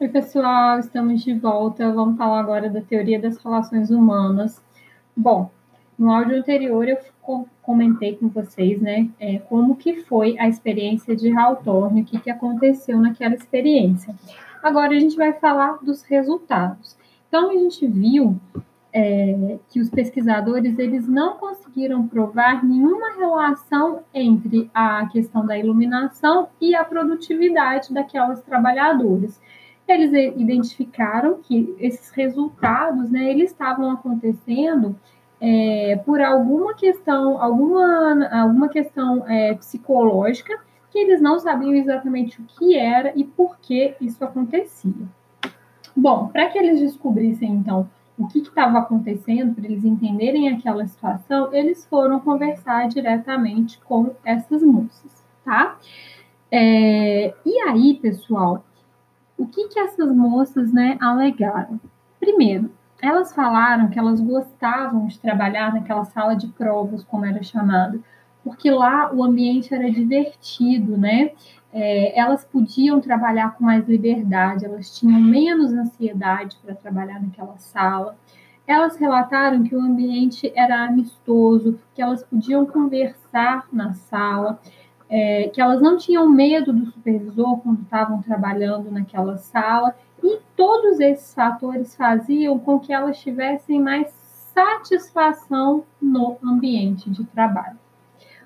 Oi, pessoal, estamos de volta. Vamos falar agora da teoria das relações humanas. Bom, no áudio anterior eu comentei com vocês, né, é, como que foi a experiência de Hawthorne, o que, que aconteceu naquela experiência. Agora a gente vai falar dos resultados. Então a gente viu é, que os pesquisadores eles não conseguiram provar nenhuma relação entre a questão da iluminação e a produtividade daquelas trabalhadoras eles identificaram que esses resultados, né, eles estavam acontecendo é, por alguma questão, alguma, alguma questão é, psicológica que eles não sabiam exatamente o que era e por que isso acontecia. Bom, para que eles descobrissem então o que estava acontecendo, para eles entenderem aquela situação, eles foram conversar diretamente com essas moças, tá? É, e aí, pessoal, o que, que essas moças né, alegaram? Primeiro, elas falaram que elas gostavam de trabalhar naquela sala de provas, como era chamada, porque lá o ambiente era divertido, né? É, elas podiam trabalhar com mais liberdade, elas tinham menos ansiedade para trabalhar naquela sala. Elas relataram que o ambiente era amistoso, que elas podiam conversar na sala, é, que elas não tinham medo do supervisor quando estavam trabalhando naquela sala, e todos esses fatores faziam com que elas tivessem mais satisfação no ambiente de trabalho.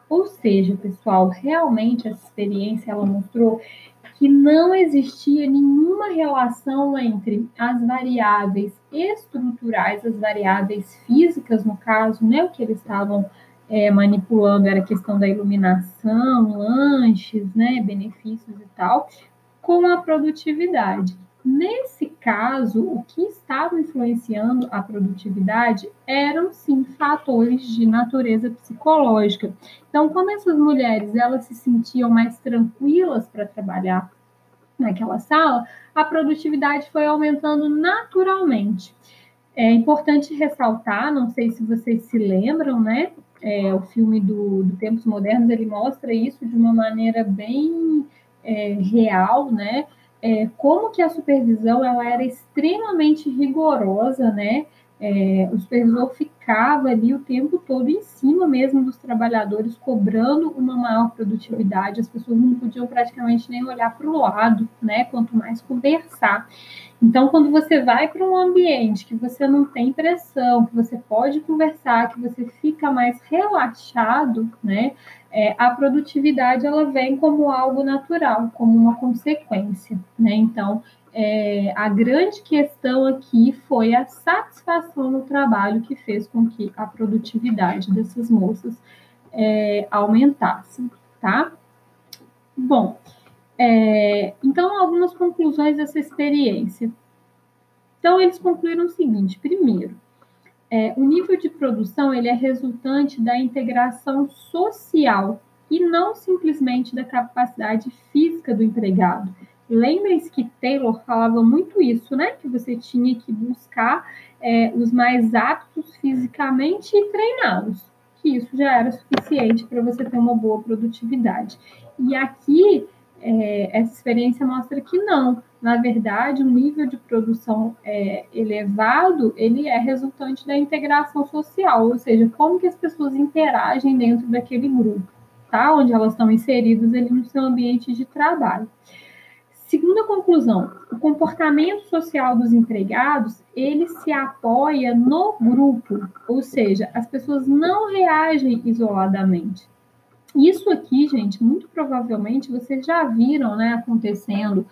Ou seja, pessoal, realmente essa experiência ela mostrou que não existia nenhuma relação entre as variáveis estruturais, as variáveis físicas, no caso, né, o que eles estavam é, manipulando era a questão da iluminação, lanches, né, benefícios e tal, com a produtividade. Nesse caso, o que estava influenciando a produtividade eram sim fatores de natureza psicológica. Então, como essas mulheres elas se sentiam mais tranquilas para trabalhar naquela sala, a produtividade foi aumentando naturalmente. É importante ressaltar, não sei se vocês se lembram, né? É, o filme do, do, Tempos Modernos ele mostra isso de uma maneira bem é, real, né? É, como que a supervisão ela era extremamente rigorosa, né? É, o supervisor ficava ali o tempo todo em cima mesmo dos trabalhadores, cobrando uma maior produtividade. As pessoas não podiam praticamente nem olhar para o lado, né? Quanto mais conversar. Então, quando você vai para um ambiente que você não tem pressão, que você pode conversar, que você fica mais relaxado, né? É, a produtividade ela vem como algo natural, como uma consequência, né? Então, é, a grande questão aqui foi a satisfação no trabalho que fez com que a produtividade dessas moças é, aumentasse, tá? Bom, é, então, algumas conclusões dessa experiência. Então, eles concluíram o seguinte: primeiro, é, o nível de produção ele é resultante da integração social e não simplesmente da capacidade física do empregado. Lembrem-se que Taylor falava muito isso, né? Que você tinha que buscar é, os mais aptos fisicamente e treiná-los, que isso já era suficiente para você ter uma boa produtividade. E aqui é, essa experiência mostra que não. Na verdade, o nível de produção é, elevado, ele é resultante da integração social, ou seja, como que as pessoas interagem dentro daquele grupo, tá? Onde elas estão inseridas ali no seu ambiente de trabalho. Segunda conclusão, o comportamento social dos empregados, ele se apoia no grupo, ou seja, as pessoas não reagem isoladamente. Isso aqui, gente, muito provavelmente vocês já viram né, acontecendo,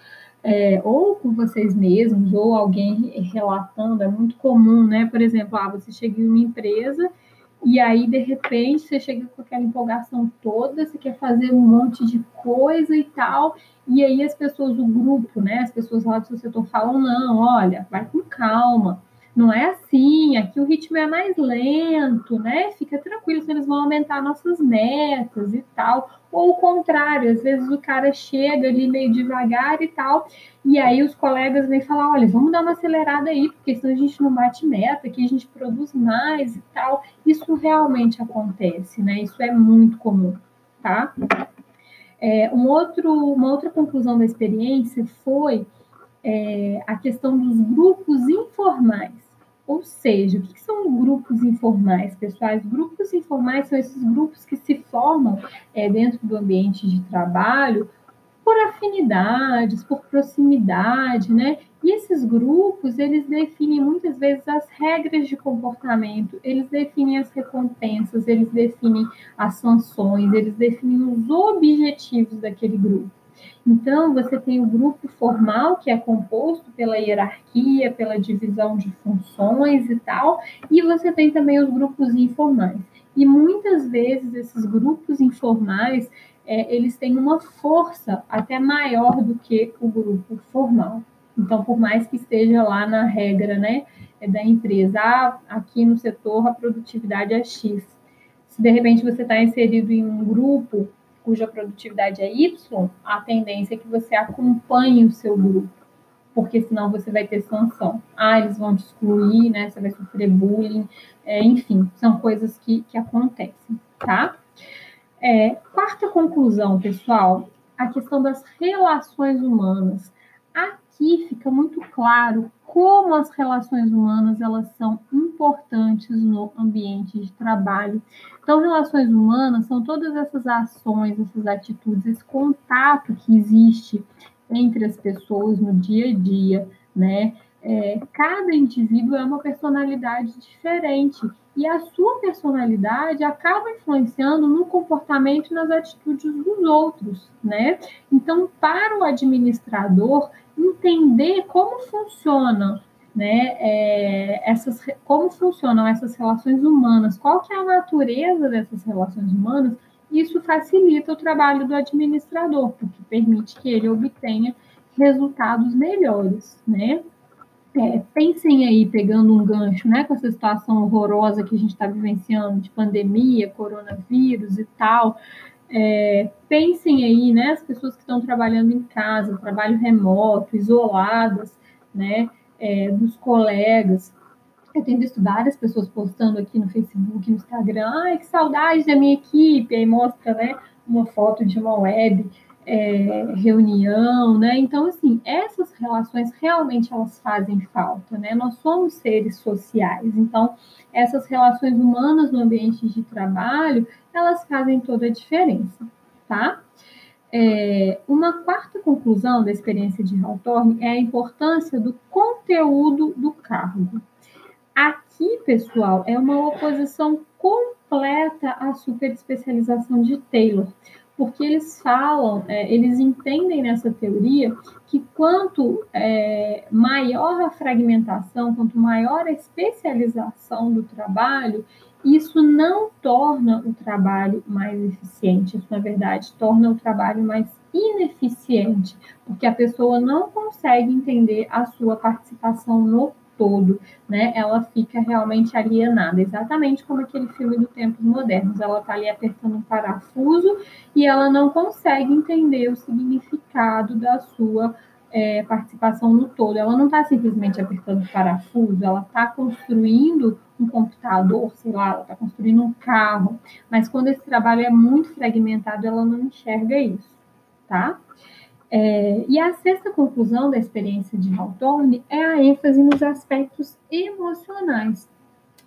é, ou com vocês mesmos, ou alguém relatando, é muito comum, né? Por exemplo, ah, você chega em uma empresa e aí, de repente, você chega com aquela empolgação toda, você quer fazer um monte de coisa e tal, e aí as pessoas, o grupo, né? As pessoas lá do seu setor falam, não, olha, vai com calma não é assim, aqui o ritmo é mais lento, né? Fica tranquilo, eles vão aumentar nossas metas e tal. Ou o contrário, às vezes o cara chega ali meio devagar e tal, e aí os colegas vêm falar, olha, vamos dar uma acelerada aí, porque senão a gente não bate meta, que a gente produz mais e tal. Isso realmente acontece, né? Isso é muito comum, tá? É, um outro, uma outra conclusão da experiência foi é, a questão dos grupos informais. Ou seja, o que são grupos informais, pessoais? Grupos informais são esses grupos que se formam é, dentro do ambiente de trabalho por afinidades, por proximidade, né? E esses grupos, eles definem muitas vezes as regras de comportamento, eles definem as recompensas, eles definem as sanções, eles definem os objetivos daquele grupo. Então, você tem o grupo formal, que é composto pela hierarquia, pela divisão de funções e tal, e você tem também os grupos informais. E muitas vezes esses grupos informais, é, eles têm uma força até maior do que o grupo formal. Então, por mais que esteja lá na regra né, é da empresa, ah, aqui no setor a produtividade é X. Se de repente você está inserido em um grupo cuja produtividade é Y, a tendência é que você acompanhe o seu grupo, porque senão você vai ter sanção. Ah, eles vão te excluir, né? Você vai sofrer bullying, é, enfim, são coisas que, que acontecem, tá? É, quarta conclusão, pessoal, a questão das relações humanas. Aqui fica muito claro como as relações humanas elas são importantes no ambiente de trabalho. Então, relações humanas são todas essas ações, essas atitudes, esse contato que existe entre as pessoas no dia a dia, né? É, cada indivíduo é uma personalidade diferente e a sua personalidade acaba influenciando no comportamento e nas atitudes dos outros, né? Então, para o administrador entender como funciona, né, é, essas, como funcionam essas relações humanas, qual que é a natureza dessas relações humanas, isso facilita o trabalho do administrador, porque permite que ele obtenha resultados melhores, né? É, pensem aí, pegando um gancho, né, com essa situação horrorosa que a gente está vivenciando de pandemia, coronavírus e tal. É, pensem aí, né, as pessoas que estão trabalhando em casa, trabalho remoto, isoladas, né, é, dos colegas. Eu tenho visto várias pessoas postando aqui no Facebook, no Instagram, ai, que saudade da minha equipe, aí mostra, né, uma foto de uma web é, reunião, né? Então, assim, essas relações realmente elas fazem falta, né? Nós somos seres sociais, então essas relações humanas no ambiente de trabalho elas fazem toda a diferença, tá? É, uma quarta conclusão da experiência de Hawthorne é a importância do conteúdo do cargo. Aqui, pessoal, é uma oposição completa à superespecialização de Taylor porque eles falam, é, eles entendem nessa teoria que quanto é, maior a fragmentação, quanto maior a especialização do trabalho, isso não torna o trabalho mais eficiente, isso na verdade torna o trabalho mais ineficiente, porque a pessoa não consegue entender a sua participação no todo, né? Ela fica realmente alienada, exatamente como aquele filme do Tempos Modernos. Ela está ali apertando um parafuso e ela não consegue entender o significado da sua é, participação no todo. Ela não está simplesmente apertando parafuso, ela está construindo um computador, sei lá, ela está construindo um carro. Mas quando esse trabalho é muito fragmentado, ela não enxerga isso, tá? É, e a sexta conclusão da experiência de Hawthorne é a ênfase nos aspectos emocionais.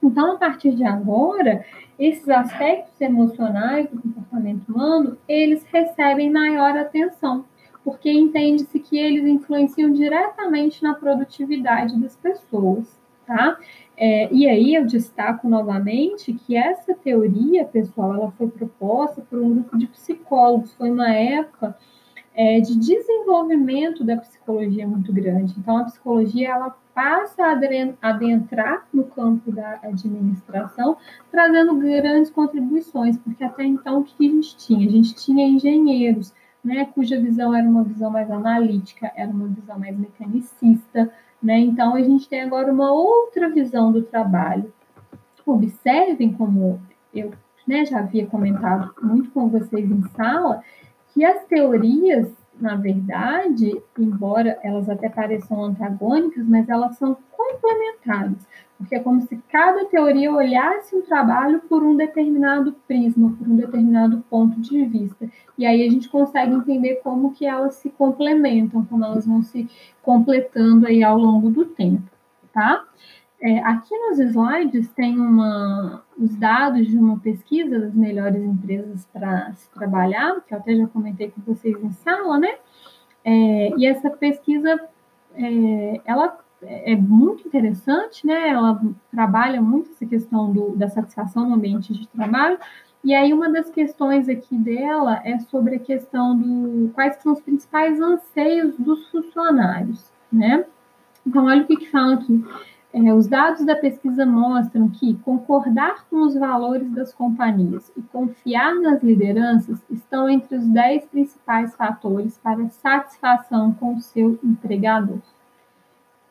Então, a partir de agora, esses aspectos emocionais do comportamento humano, eles recebem maior atenção, porque entende-se que eles influenciam diretamente na produtividade das pessoas, tá? É, e aí eu destaco novamente que essa teoria, pessoal, ela foi proposta por um grupo de psicólogos, foi uma época é, de desenvolvimento da psicologia muito grande. Então, a psicologia ela passa a adentrar no campo da administração, trazendo grandes contribuições, porque até então o que a gente tinha? A gente tinha engenheiros, né, cuja visão era uma visão mais analítica, era uma visão mais mecanicista, né? Então, a gente tem agora uma outra visão do trabalho. Observem como eu né, já havia comentado muito com vocês em sala, que as teorias na verdade, embora elas até pareçam antagônicas, mas elas são complementares, porque é como se cada teoria olhasse o trabalho por um determinado prisma, por um determinado ponto de vista. E aí a gente consegue entender como que elas se complementam, como elas vão se completando aí ao longo do tempo, tá? É, aqui nos slides tem uma, os dados de uma pesquisa das melhores empresas para se trabalhar, que eu até já comentei com vocês em sala, né? É, e essa pesquisa, é, ela é muito interessante, né? Ela trabalha muito essa questão do, da satisfação no ambiente de trabalho. E aí uma das questões aqui dela é sobre a questão do quais são os principais anseios dos funcionários, né? Então olha o que, que fala aqui. É, os dados da pesquisa mostram que concordar com os valores das companhias e confiar nas lideranças estão entre os 10 principais fatores para satisfação com o seu empregador.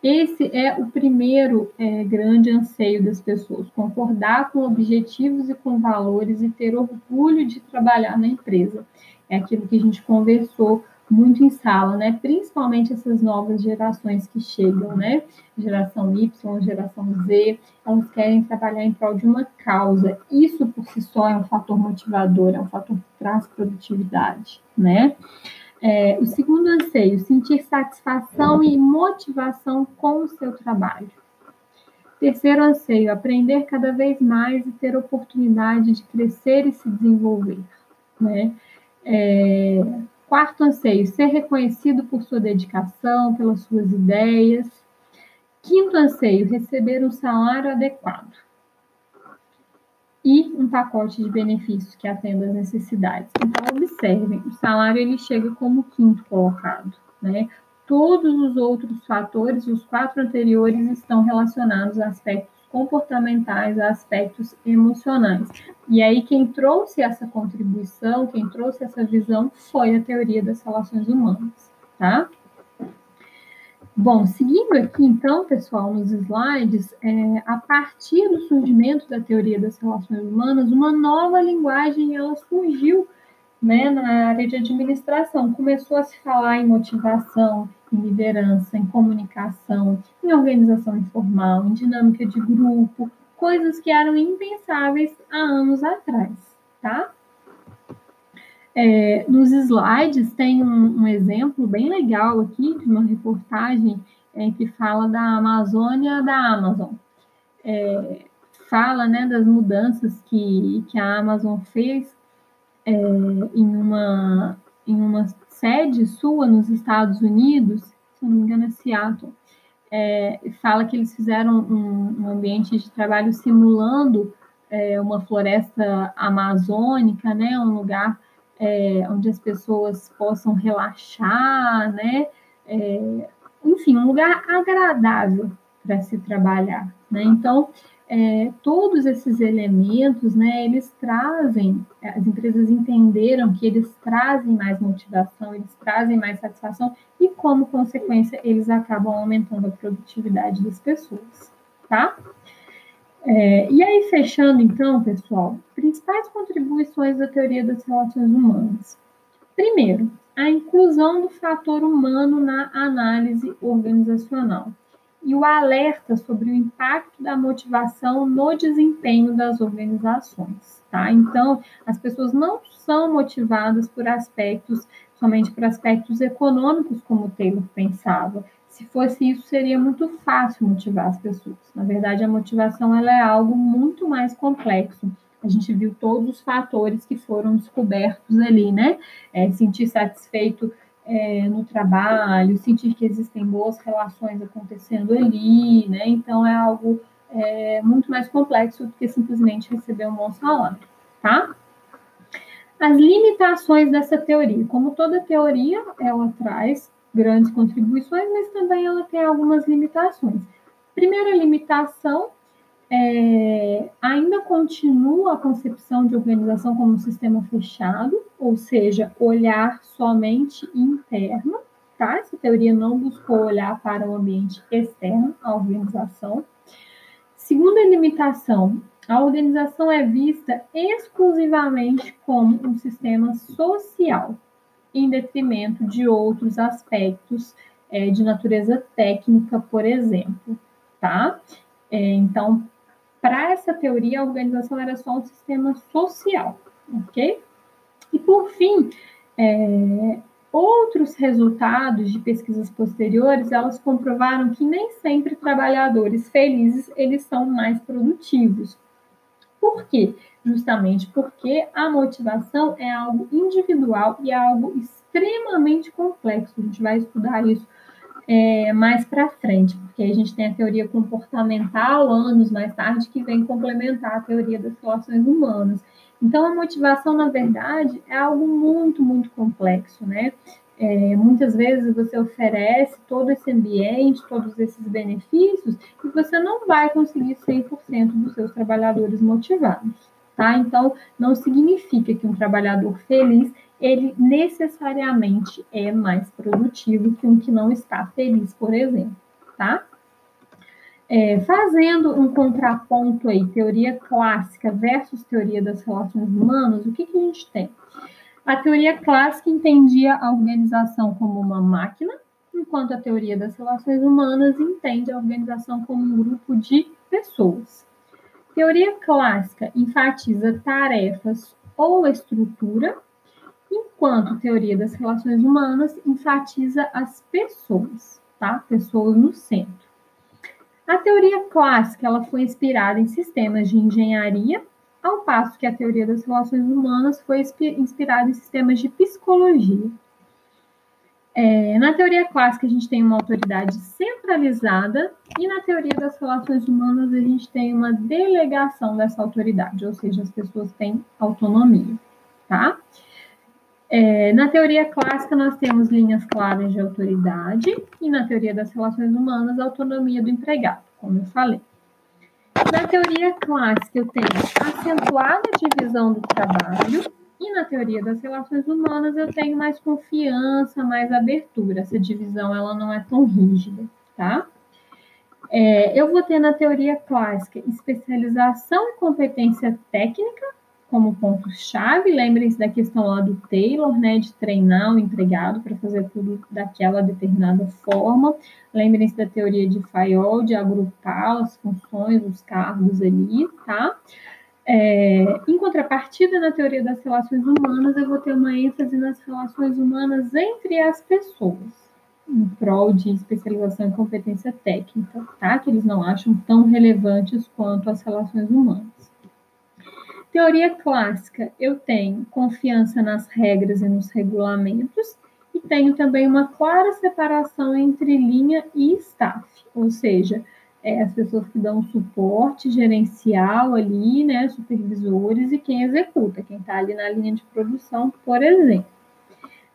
Esse é o primeiro é, grande anseio das pessoas: concordar com objetivos e com valores e ter orgulho de trabalhar na empresa. É aquilo que a gente conversou muito em sala, né? Principalmente essas novas gerações que chegam, né? Geração Y, geração Z, elas querem trabalhar em prol de uma causa. Isso por si só é um fator motivador, é um fator que traz produtividade, né? É, o segundo anseio, sentir satisfação e motivação com o seu trabalho. Terceiro anseio, aprender cada vez mais e ter oportunidade de crescer e se desenvolver, né? É, Quarto anseio, ser reconhecido por sua dedicação, pelas suas ideias. Quinto anseio, receber um salário adequado. E um pacote de benefícios que atenda às necessidades. Então, observem, o salário ele chega como quinto colocado, né? Todos os outros fatores, os quatro anteriores, estão relacionados a aspectos comportamentais a aspectos emocionais. E aí, quem trouxe essa contribuição, quem trouxe essa visão, foi a teoria das relações humanas, tá? Bom, seguindo aqui, então, pessoal, nos slides, é, a partir do surgimento da teoria das relações humanas, uma nova linguagem ela surgiu né, na área de administração. Começou a se falar em motivação, em liderança, em comunicação, em organização informal, em dinâmica de grupo, coisas que eram impensáveis há anos atrás, tá? É, nos slides tem um, um, exemplo bem legal aqui de uma reportagem é, que fala da Amazônia da Amazon. É, fala né, das mudanças que, que a Amazon fez é, em, uma, em uma sede sua nos Estados Unidos, se não me engano é Seattle, é, fala que eles fizeram um, um ambiente de trabalho simulando é, uma floresta amazônica, né, um lugar é, onde as pessoas possam relaxar, né, é, enfim, um lugar agradável para se trabalhar, né? Então, é, todos esses elementos, né, eles trazem, as empresas entenderam que eles trazem mais motivação, eles trazem mais satisfação e, como consequência, eles acabam aumentando a produtividade das pessoas, tá? É, e aí, fechando então, pessoal, principais contribuições da teoria das relações humanas. Primeiro, a inclusão do fator humano na análise organizacional e o alerta sobre o impacto da motivação no desempenho das organizações, tá? Então, as pessoas não são motivadas por aspectos, somente por aspectos econômicos, como o Taylor pensava. Se fosse isso, seria muito fácil motivar as pessoas. Na verdade, a motivação ela é algo muito mais complexo. A gente viu todos os fatores que foram descobertos ali, né? É, sentir satisfeito é, no trabalho, sentir que existem boas relações acontecendo ali, né? Então é algo é, muito mais complexo do que simplesmente receber um bom salário, tá? As limitações dessa teoria. Como toda teoria, ela traz grandes contribuições, mas também ela tem algumas limitações. Primeira limitação é, ainda continua a concepção de organização como um sistema fechado, ou seja, olhar somente interno, tá? Essa teoria não buscou olhar para o ambiente externo, a organização. Segunda limitação, a organização é vista exclusivamente como um sistema social, em detrimento de outros aspectos é, de natureza técnica, por exemplo, tá? É, então, para essa teoria, a organização era só um sistema social, ok? E por fim, é, outros resultados de pesquisas posteriores, elas comprovaram que nem sempre trabalhadores felizes eles são mais produtivos. Por quê? Justamente porque a motivação é algo individual e é algo extremamente complexo. A gente vai estudar isso é, mais para frente, porque a gente tem a teoria comportamental anos mais tarde que vem complementar a teoria das relações humanas. Então, a motivação, na verdade, é algo muito, muito complexo, né? É, muitas vezes você oferece todo esse ambiente, todos esses benefícios, e você não vai conseguir 100% dos seus trabalhadores motivados, tá? Então, não significa que um trabalhador feliz ele necessariamente é mais produtivo que um que não está feliz, por exemplo, tá? É, fazendo um contraponto aí, teoria clássica versus teoria das relações humanas, o que, que a gente tem? A teoria clássica entendia a organização como uma máquina, enquanto a teoria das relações humanas entende a organização como um grupo de pessoas. Teoria clássica enfatiza tarefas ou estrutura, enquanto teoria das relações humanas enfatiza as pessoas, tá? Pessoas no centro. A teoria clássica ela foi inspirada em sistemas de engenharia, ao passo que a teoria das relações humanas foi inspirada em sistemas de psicologia. É, na teoria clássica, a gente tem uma autoridade centralizada, e na teoria das relações humanas, a gente tem uma delegação dessa autoridade, ou seja, as pessoas têm autonomia, tá? É, na teoria clássica, nós temos linhas claras de autoridade, e na teoria das relações humanas, a autonomia do empregado, como eu falei. Na teoria clássica, eu tenho acentuada divisão do trabalho, e na teoria das relações humanas, eu tenho mais confiança, mais abertura. Essa divisão ela não é tão rígida, tá? É, eu vou ter na teoria clássica especialização e competência técnica, como ponto-chave. Lembrem-se da questão lá do Taylor, né, de treinar o empregado para fazer tudo daquela determinada forma. Lembrem-se da teoria de Fayol, de agrupar as funções, os cargos ali, tá? É, em contrapartida, na teoria das relações humanas, eu vou ter uma ênfase nas relações humanas entre as pessoas, em prol de especialização e competência técnica, tá? Que eles não acham tão relevantes quanto as relações humanas. Teoria clássica, eu tenho confiança nas regras e nos regulamentos, e tenho também uma clara separação entre linha e staff, ou seja, é, as pessoas que dão suporte gerencial ali, né, supervisores, e quem executa, quem está ali na linha de produção, por exemplo.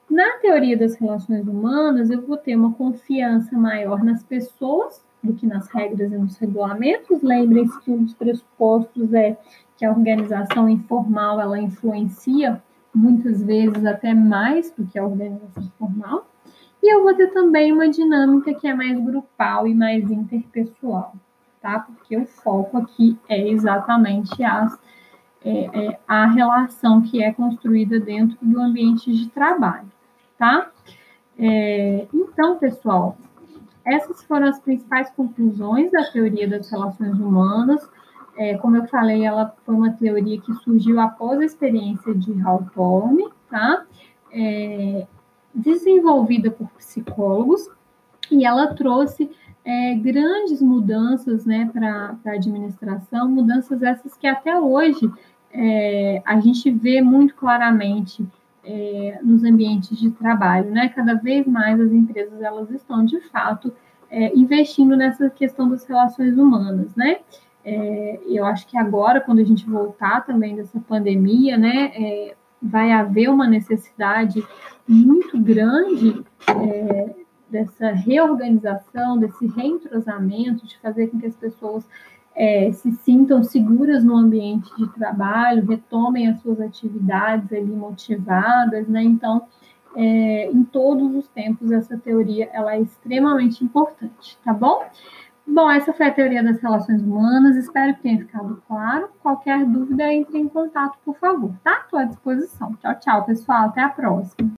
Na teoria das relações humanas, eu vou ter uma confiança maior nas pessoas do que nas regras e nos regulamentos. Lembrem-se que um dos pressupostos é que a organização informal ela influencia muitas vezes até mais do que a organização formal. E eu vou ter também uma dinâmica que é mais grupal e mais interpessoal, tá? Porque o foco aqui é exatamente as, é, é a relação que é construída dentro do ambiente de trabalho, tá? É, então, pessoal, essas foram as principais conclusões da teoria das relações humanas. É, como eu falei, ela foi uma teoria que surgiu após a experiência de Hawthorne, tá? É, desenvolvida por psicólogos, e ela trouxe é, grandes mudanças né, para a administração, mudanças essas que até hoje é, a gente vê muito claramente é, nos ambientes de trabalho, né? Cada vez mais as empresas elas estão de fato é, investindo nessa questão das relações humanas, né? É, eu acho que agora, quando a gente voltar também dessa pandemia, né, é, vai haver uma necessidade muito grande é, dessa reorganização, desse reentrosamento, de fazer com que as pessoas é, se sintam seguras no ambiente de trabalho, retomem as suas atividades ali motivadas, né? Então, é, em todos os tempos, essa teoria ela é extremamente importante, tá bom? Bom, essa foi a teoria das relações humanas. Espero que tenha ficado claro. Qualquer dúvida, entre em contato, por favor, tá? Estou à disposição. Tchau, tchau, pessoal. Até a próxima.